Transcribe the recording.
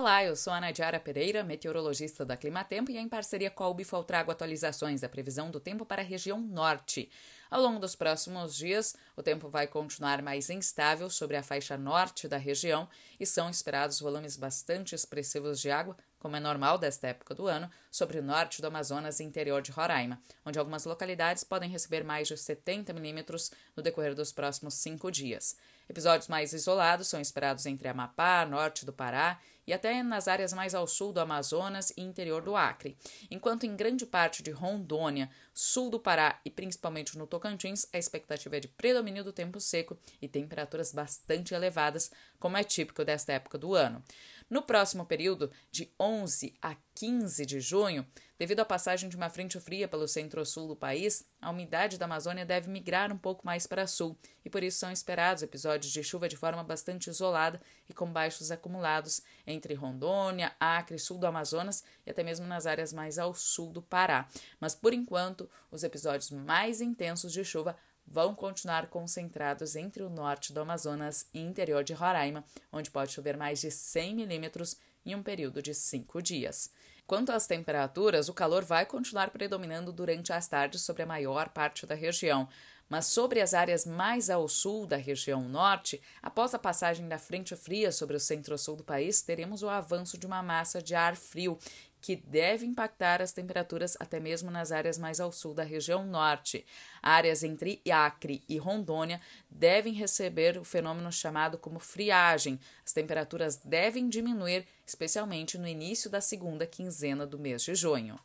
Olá, eu sou a Nadiara Pereira, meteorologista da Climatempo, e em parceria com a Ubifol trago atualizações da previsão do tempo para a região norte. Ao longo dos próximos dias, o tempo vai continuar mais instável sobre a faixa norte da região e são esperados volumes bastante expressivos de água, como é normal desta época do ano, sobre o norte do Amazonas e interior de Roraima, onde algumas localidades podem receber mais de 70 milímetros no decorrer dos próximos cinco dias. Episódios mais isolados são esperados entre Amapá, norte do Pará e até nas áreas mais ao sul do Amazonas e interior do Acre, enquanto em grande parte de Rondônia, sul do Pará e principalmente no Tocantins, a expectativa é de predomínio do tempo seco e temperaturas bastante elevadas, como é típico desta época do ano. No próximo período, de 11 a 15 de junho, devido à passagem de uma frente fria pelo centro-sul do país, a umidade da Amazônia deve migrar um pouco mais para sul e por isso são esperados episódios de chuva de forma bastante isolada e com baixos acumulados entre Rondônia, Acre, sul do Amazonas e até mesmo nas áreas mais ao sul do Pará. Mas por enquanto, os episódios mais intensos de chuva vão continuar concentrados entre o norte do Amazonas e interior de Roraima, onde pode chover mais de 100 milímetros em um período de cinco dias. Quanto às temperaturas, o calor vai continuar predominando durante as tardes sobre a maior parte da região. Mas sobre as áreas mais ao sul da região norte, após a passagem da frente fria sobre o centro-sul do país, teremos o avanço de uma massa de ar frio que deve impactar as temperaturas até mesmo nas áreas mais ao sul da região norte. Áreas entre Acre e Rondônia devem receber o fenômeno chamado como friagem. As temperaturas devem diminuir, especialmente no início da segunda quinzena do mês de junho.